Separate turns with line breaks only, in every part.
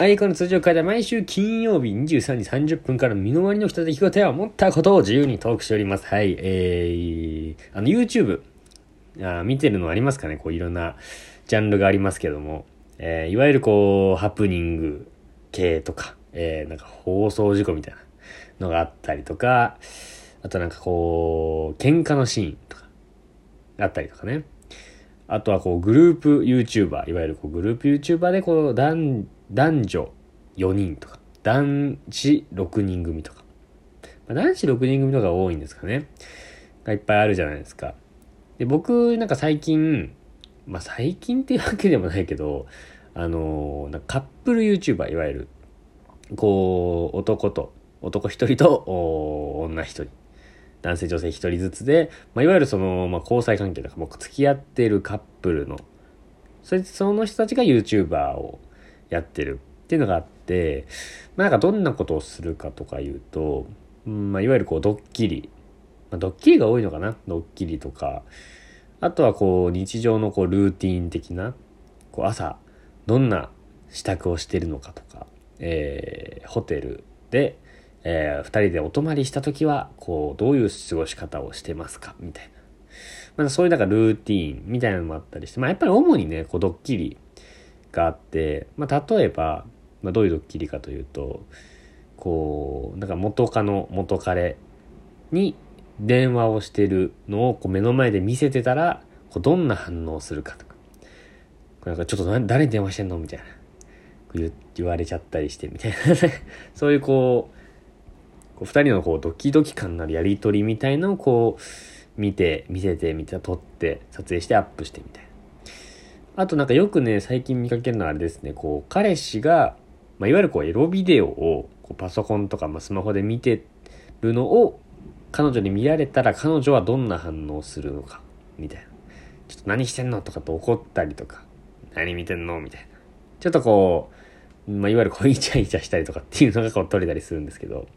アイコンの通常会では毎週金曜日23時30分から身の回りの人で聞く手を持ったことを自由にトークしております。はい。えー、あの YouTube、あ見てるのありますかね？こういろんなジャンルがありますけども、えー、いわゆるこう、ハプニング系とか、えー、なんか放送事故みたいなのがあったりとか、あとなんかこう、喧嘩のシーンとか、あったりとかね。あとはこう、グループ YouTuber、いわゆるこうグループ YouTuber でこう、男、女4人とか、男子6人組とか。まあ、男子6人組とか多いんですかね。がいっぱいあるじゃないですか。で、僕、なんか最近、まあ最近っていうわけでもないけど、あのなんかカップル YouTuber、いわゆる、こう、男と、男一人と女一人。男性女性一人ずつで、まあ、いわゆるその、まあ、交際関係とか、もう付き合ってるカップルの、それその人たちが YouTuber をやってるっていうのがあって、まあ、なんかどんなことをするかとか言うと、うんまあ、いわゆるこうドッキリ、まあ、ドッキリが多いのかな？ドッキリとか、あとはこう日常のこうルーティン的な、こう朝どんな支度をしてるのかとか、えー、ホテルで、えー、二人でお泊まりした時は、こう、どういう過ごし方をしてますかみたいな。まあ、そういうなんかルーティーンみたいなのもあったりして、まあ、やっぱり主にね、こう、ドッキリがあって、まあ、例えば、まあ、どういうドッキリかというと、こう、なんか元カノ、元彼に電話をしてるのをこう目の前で見せてたら、こうどんな反応するかとか。これなんかちょっと誰に電話してんのみたいな。言われちゃったりしてみたいな そういうこう、こう2人のこうドキドキ感のあるやり取りみたいのをこう見て見せてみて撮って撮影してアップしてみたいな。あとなんかよくね最近見かけるのはあれですね。こう彼氏が、まあ、いわゆるこうエロビデオをこうパソコンとか、まあ、スマホで見てるのを彼女に見られたら彼女はどんな反応するのかみたいな。ちょっと何してんのとかと怒ったりとか何見てんのみたいな。ちょっとこう、まあ、いわゆるこうイチャイチャしたりとかっていうのがこう撮れたりするんですけど。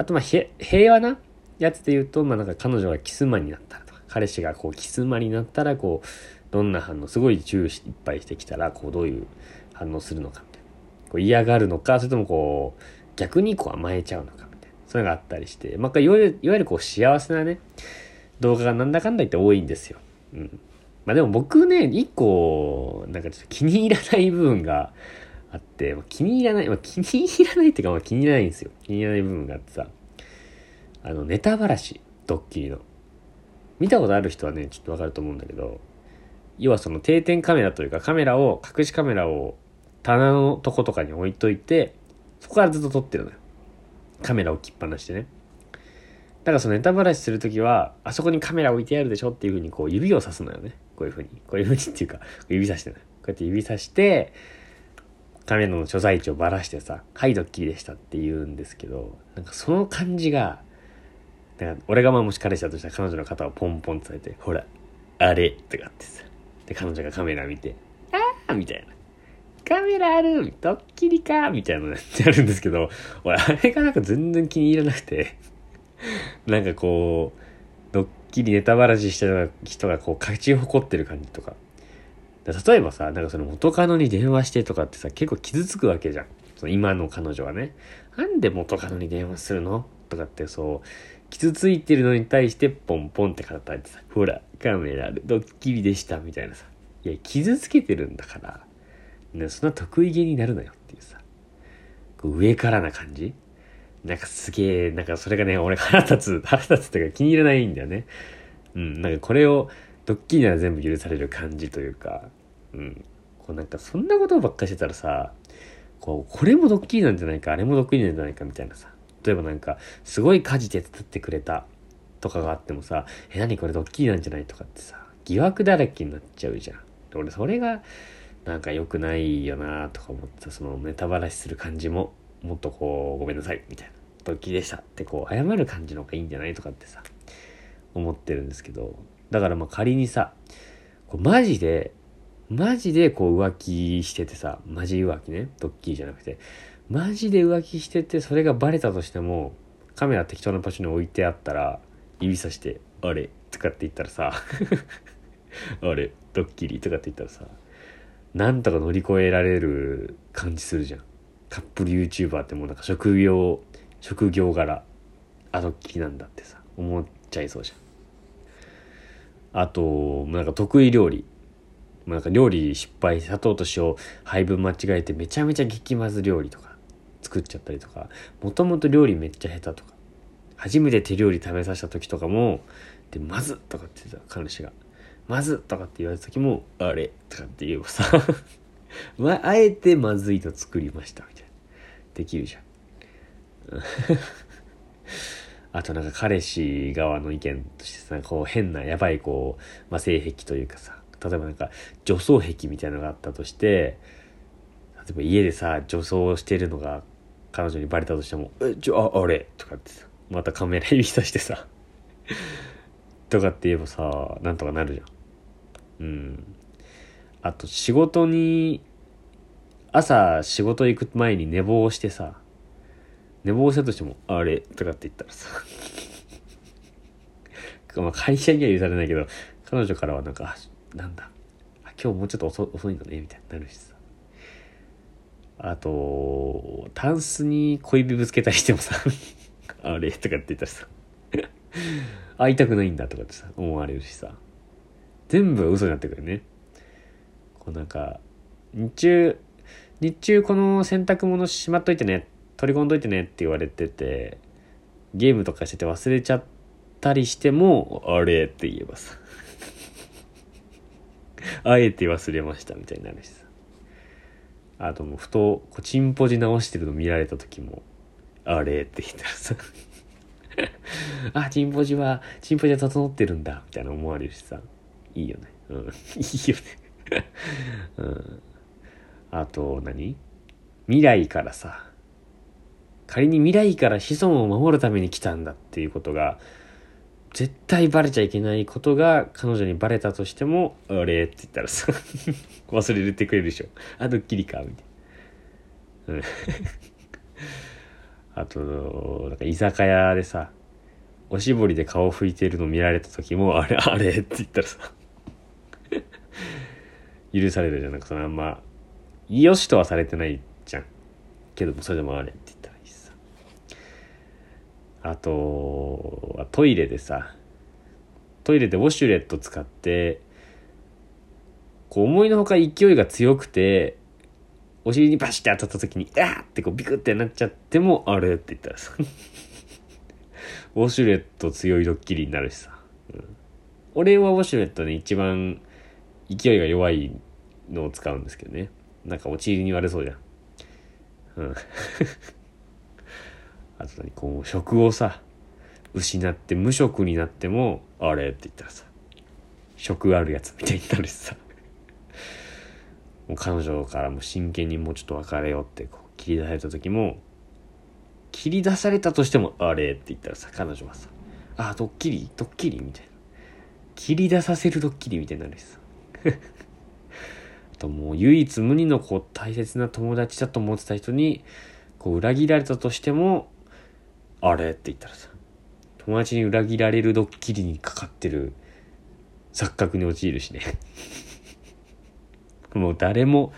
あとまあ平和なやつで言うと、まあなんか彼女がキスマになったらとか、彼氏がこうキスマになったら、こう、どんな反応、すごい注意いっぱいしてきたら、こうどういう反応するのかみたいな。こう嫌がるのか、それともこう、逆にこう甘えちゃうのかみたいな。そういうのがあったりして、まあいわゆる、いわゆるこう幸せなね、動画がなんだかんだ言って多いんですよ。うん。まあでも僕ね、一個、なんかちょっと気に入らない部分が、あって、まあ、気に入らない、まあ、気に入らないっていうか、まあ、気に入らないんですよ。気に入らない部分があってさ、あの、ネタばらし、ドッキリの。見たことある人はね、ちょっとわかると思うんだけど、要はその定点カメラというか、カメラを、隠しカメラを棚のとことかに置いといて、そこからずっと撮ってるのよ。カメラを置きっぱなしでね。だからそのネタばらしするときは、あそこにカメラ置いてあるでしょっていうふうにこう指をさすのよね。こういうふうに。こういうふうにっていうか、指さしてね。こうやって指さして、カメラの所在地をばらしてさ、はい、ドッキリでしたって言うんですけど、なんかその感じが、なんか俺がまあもし彼氏だとしたら彼女の肩をポンポンってされて、ほら、あれとかってさ、で、彼女がカメラ見て、あーみたいな。カメラある？ドッキリか？みたいなのってあるんですけど、俺、あれがなんか全然気に入らなくて。なんかこう、ドッキリネタばらしした人がこう勝ち誇ってる感じとか、例えばさ、なんかその元カノに電話してとかってさ、結構傷つくわけじゃん。その今の彼女はね。なんで元カノに電話するのとかってそう、傷ついてるのに対してポンポンって叩いてさ、ほら、カメラある、ドッキリでした、みたいなさ。いや、傷つけてるんだから、ね、そんな得意げになるなよっていうさ、こう上からな感じなんかすげえ、なんかそれがね、俺腹立つ、腹立つっていうか気に入らないんだよね。うん、なんかこれを、ドッキリなら全部許される感じというか、うん。こうなんかそんなことばっかしてたらさ、こう、これもドッキリなんじゃないか、あれもドッキリなんじゃないかみたいなさ。例えばなんか、すごい家事手伝ってくれたとかがあってもさ、え、何これドッキリなんじゃないとかってさ、疑惑だらけになっちゃうじゃん。俺それが、なんか良くないよなとか思ってそのネタバラシする感じも、もっとこう、ごめんなさい、みたいな。ドッキリでしたってこう、謝る感じの方がいいんじゃないとかってさ、思ってるんですけど、だからまあ仮にさ、こうマジで、マジでこう浮気しててさ、マジ浮気ね、ドッキリじゃなくて、マジで浮気してて、それがバレたとしても、カメラ適当な場所に置いてあったら、指さして、あれとかって言ったらさ、あれドッキリとかって言ったらさ、なんとか乗り越えられる感じするじゃん。カップル YouTuber ってもうなんか職業職業柄あドッキリなんだってさ思っちゃいそうじゃんあとなんか得意料理。なんか料理失敗砂糖と塩配分間違えてめちゃめちゃ激まず料理とか作っちゃったりとか。もともと料理めっちゃ下手とか。初めて手料理食べさせた時とかもでまずとかって言ってた彼氏が。まずとかって言われた時もあれとかって言えばさ まあえてまずいの作りましたみたいな。できるじゃん。あとなんか彼氏側の意見としてさこう変なやばいこう、まあ、性癖というかさ例えばなんか女装癖みたいなのがあったとして例えば家でさ女装してるのが彼女にバレたとしても「えちょああれ?」とかってさまたカメラ指さしてさ とかって言えばさなんとかなるじゃんうんあと仕事に朝仕事行く前に寝坊してさ寝坊したとしても「あれ?」とかって言ったらさ。まあ会社には許されないけど彼女からはなんかなんだ。今日もうちょっと遅遅いのねみたいになるしさ。あとタンスに小指ぶつけたりしてもさあれとかって言ったらさ会いたくないんだとかってさ思われるしさ。全部嘘になってくるね。こうなんか日中日中この洗濯物しまっといてね。取り込んどいてねって言われててゲームとかしてて忘れちゃったりしてもあれって言えばさあえて忘れましたみたいになるしさ。あともうふとこうチンポジ直してるの見られた時もあれって言ったらさ。あチンポジはチンポジは整ってるんだみたいな思われるしさ。いいよね。うん。いいよね。うん。あと何？未来からさ。仮に未来から子孫を守るために来たんだっていうことが絶対バレちゃいけないことが彼女にバレたとしても「あれ?」って言ったらさ 忘れてくれるでしょあドッキリかみたいなうん あとなんか居酒屋でさおしぼりで顔拭いてるの見られた時も「あれあれ?」って言ったらさ 許されるじゃなんかそのあんまよしとはされてないじゃんけどもそれでもあれって言ったらいいしさあとはトイレでさトイレでウォシュレット使ってこう思いのほか勢いが強くてお尻にバシッて当たった時に「あー!」ってこうビクってなっちゃっても「あれ?」って言ったらさウォシュレット強いドッキリになるしさ、うん、俺はウォシュレットね一番勢いが弱いのを使うんですけどねなんかお尻に悪そうじゃんうんあと何こう職をさ失って無職になってもあれって言ったらさ職あるやつみたいになるしさ。もう彼女からも真剣にもうちょっと別れようってこう切り出された時も切り出されたとしてもあれって言ったらさ彼女はさあドッキリドッキリみたいな。切り出させるドッキリみたいになるしさ。あともう唯一無二のこう大切な友達だと思ってた人にこう裏切られたとしてもあれ？って言ったらさ友達に裏切られるドッキリにかかってる錯覚に陥るしね。もう誰も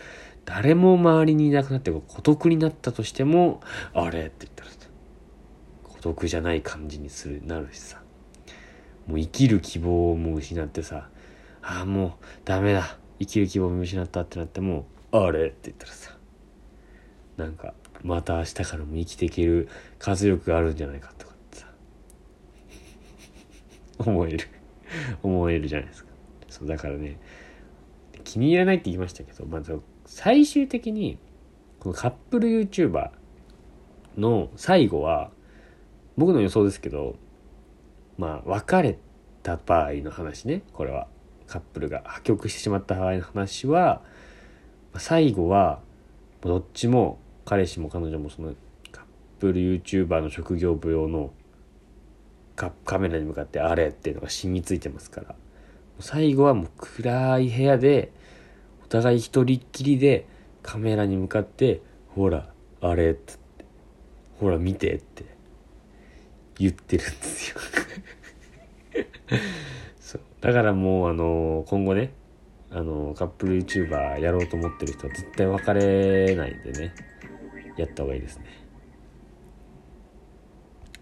誰も周りにいなくなって孤独になったとしてもあれ？って言ったらさ孤独じゃない感じにするなるしさ。もう生きる希望をもう失ってさああもうダメだ。生きる希望を見失ったってなってもあれ？って言ったらさなんかまた明日からも生きていける活力があるんじゃないかとかってさ。思える。思えるじゃないですか。そうだからね気に入らないって言いましたけどまず最終的にこのカップル YouTuber の最後は僕の予想ですけどまあ別れた場合の話ね。これは。カップルが破局してしまった場合の話は最後はどっちも彼氏も彼女もそのカップル YouTuber の職業舞踊のカメラに向かってあれっていうのが染みついてますから。最後はもう暗い部屋でお互い一人っきりでカメラに向かって「ほらあれ」っつって「ほら見て」って言ってるんですよ。そう。だからもうあの今後ねあのカップル YouTuber やろうと思ってる人は絶対別れないんでね。やった方がいいですね。